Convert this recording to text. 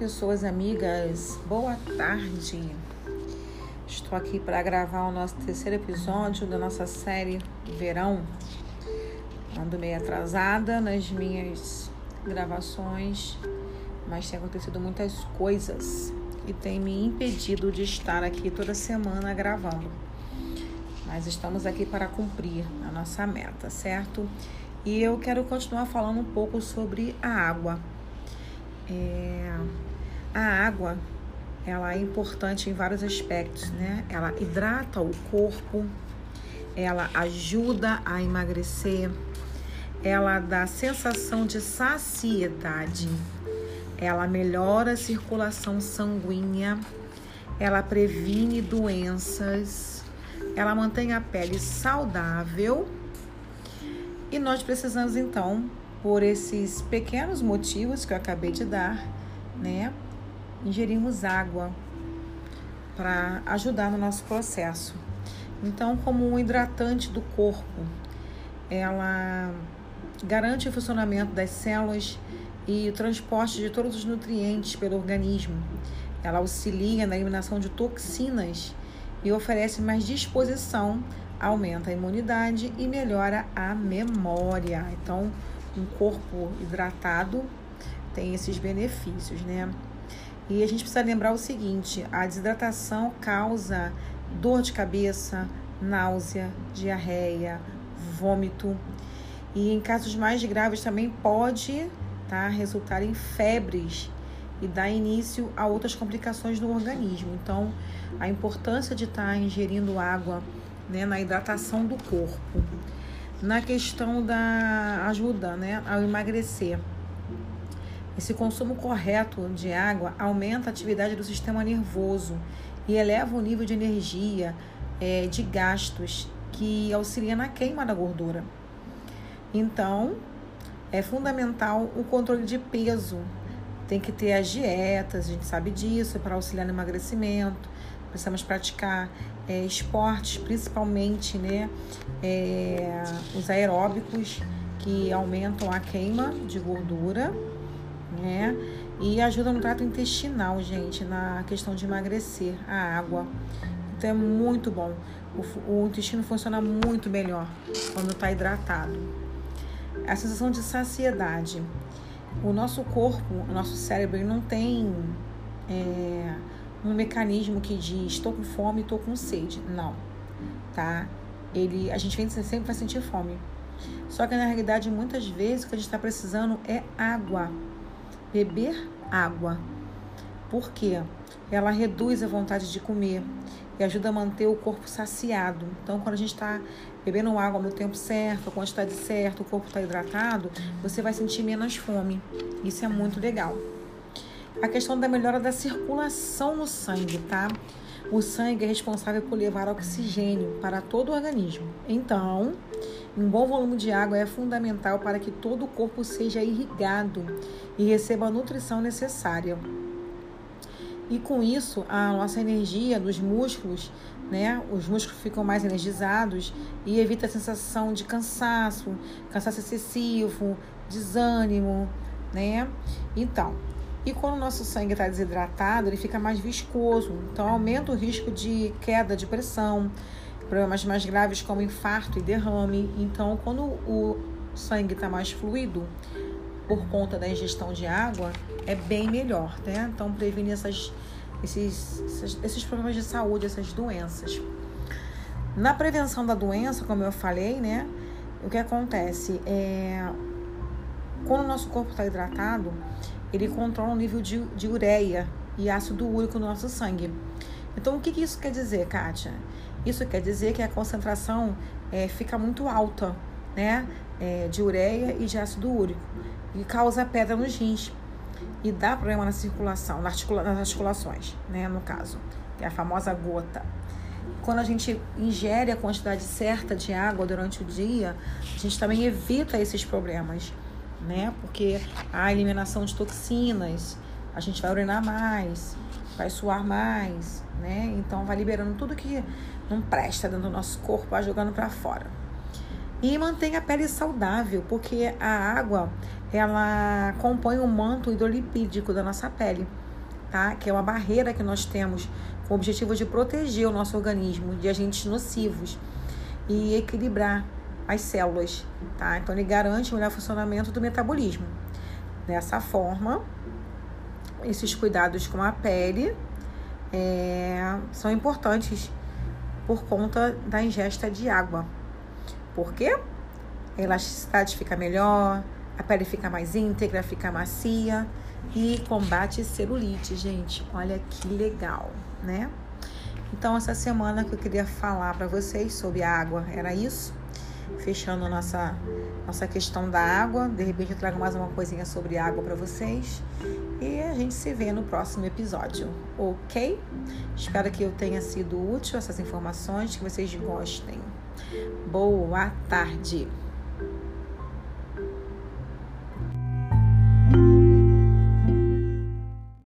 pessoas amigas, boa tarde. Estou aqui para gravar o nosso terceiro episódio da nossa série Verão. Ando meio atrasada nas minhas gravações, mas tem acontecido muitas coisas que tem me impedido de estar aqui toda semana gravando. Mas estamos aqui para cumprir a nossa meta, certo? E eu quero continuar falando um pouco sobre a água é, a água ela é importante em vários aspectos, né? Ela hidrata o corpo, ela ajuda a emagrecer, ela dá sensação de saciedade, ela melhora a circulação sanguínea, ela previne doenças, ela mantém a pele saudável. E nós precisamos então por esses pequenos motivos que eu acabei de dar, né? Ingerimos água para ajudar no nosso processo. Então, como um hidratante do corpo, ela garante o funcionamento das células e o transporte de todos os nutrientes pelo organismo. Ela auxilia na eliminação de toxinas e oferece mais disposição, aumenta a imunidade e melhora a memória. Então, um corpo hidratado tem esses benefícios, né? E a gente precisa lembrar o seguinte: a desidratação causa dor de cabeça, náusea, diarreia, vômito. E em casos mais graves também pode tá, resultar em febres e dar início a outras complicações no organismo. Então, a importância de estar tá ingerindo água né, na hidratação do corpo na questão da ajuda né, ao emagrecer. Esse consumo correto de água aumenta a atividade do sistema nervoso e eleva o nível de energia, é, de gastos, que auxilia na queima da gordura. Então, é fundamental o controle de peso. Tem que ter as dietas, a gente sabe disso, para auxiliar no emagrecimento. Precisamos praticar é, esportes, principalmente né, é, os aeróbicos, que aumentam a queima de gordura, né? E ajudam no trato intestinal, gente, na questão de emagrecer, a água. Então é muito bom. O, o intestino funciona muito melhor quando está hidratado. A sensação de saciedade. O nosso corpo, o nosso cérebro, não tem é, um mecanismo que diz estou com fome, estou com sede. Não, tá? Ele, a gente sempre vai sentir fome. Só que na realidade, muitas vezes, o que a gente está precisando é água. Beber água. Por quê? Ela reduz a vontade de comer e ajuda a manter o corpo saciado. Então, quando a gente está bebendo água no tempo certo, a quantidade certa, o corpo está hidratado, você vai sentir menos fome. Isso é muito legal a questão da melhora da circulação no sangue, tá? O sangue é responsável por levar oxigênio para todo o organismo. Então, um bom volume de água é fundamental para que todo o corpo seja irrigado e receba a nutrição necessária. E com isso, a nossa energia dos músculos, né? Os músculos ficam mais energizados e evita a sensação de cansaço, cansaço excessivo, desânimo, né? Então, e quando o nosso sangue está desidratado, ele fica mais viscoso, então aumenta o risco de queda de pressão, problemas mais graves como infarto e derrame. Então, quando o sangue está mais fluido, por conta da ingestão de água, é bem melhor, né? Então, previne essas, esses, esses problemas de saúde, essas doenças. Na prevenção da doença, como eu falei, né? O que acontece é quando o nosso corpo está hidratado, ele controla o nível de, de ureia e ácido úrico no nosso sangue. Então, o que, que isso quer dizer, Kátia? Isso quer dizer que a concentração é, fica muito alta, né? É, de ureia e de ácido úrico. E causa pedra nos rins. E dá problema na circulação, nas, articula nas articulações, né? No caso, é a famosa gota. Quando a gente ingere a quantidade certa de água durante o dia, a gente também evita esses problemas né? Porque a eliminação de toxinas, a gente vai urinar mais, vai suar mais, né? Então vai liberando tudo que não presta dentro do nosso corpo, vai jogando para fora. E mantém a pele saudável, porque a água ela compõe o manto hidrolipídico da nossa pele. tá? Que é uma barreira que nós temos com o objetivo de proteger o nosso organismo de agentes nocivos e equilibrar as células, tá? Então ele garante o melhor funcionamento do metabolismo. Dessa forma, esses cuidados com a pele é, são importantes por conta da ingesta de água. Por quê? A elasticidade fica melhor, a pele fica mais íntegra, fica macia e combate celulite, gente. Olha que legal, né? Então, essa semana que eu queria falar para vocês sobre água era isso. Fechando nossa, nossa questão da água. De repente, eu trago mais uma coisinha sobre água para vocês. E a gente se vê no próximo episódio, ok? Espero que eu tenha sido útil essas informações, que vocês gostem. Boa tarde!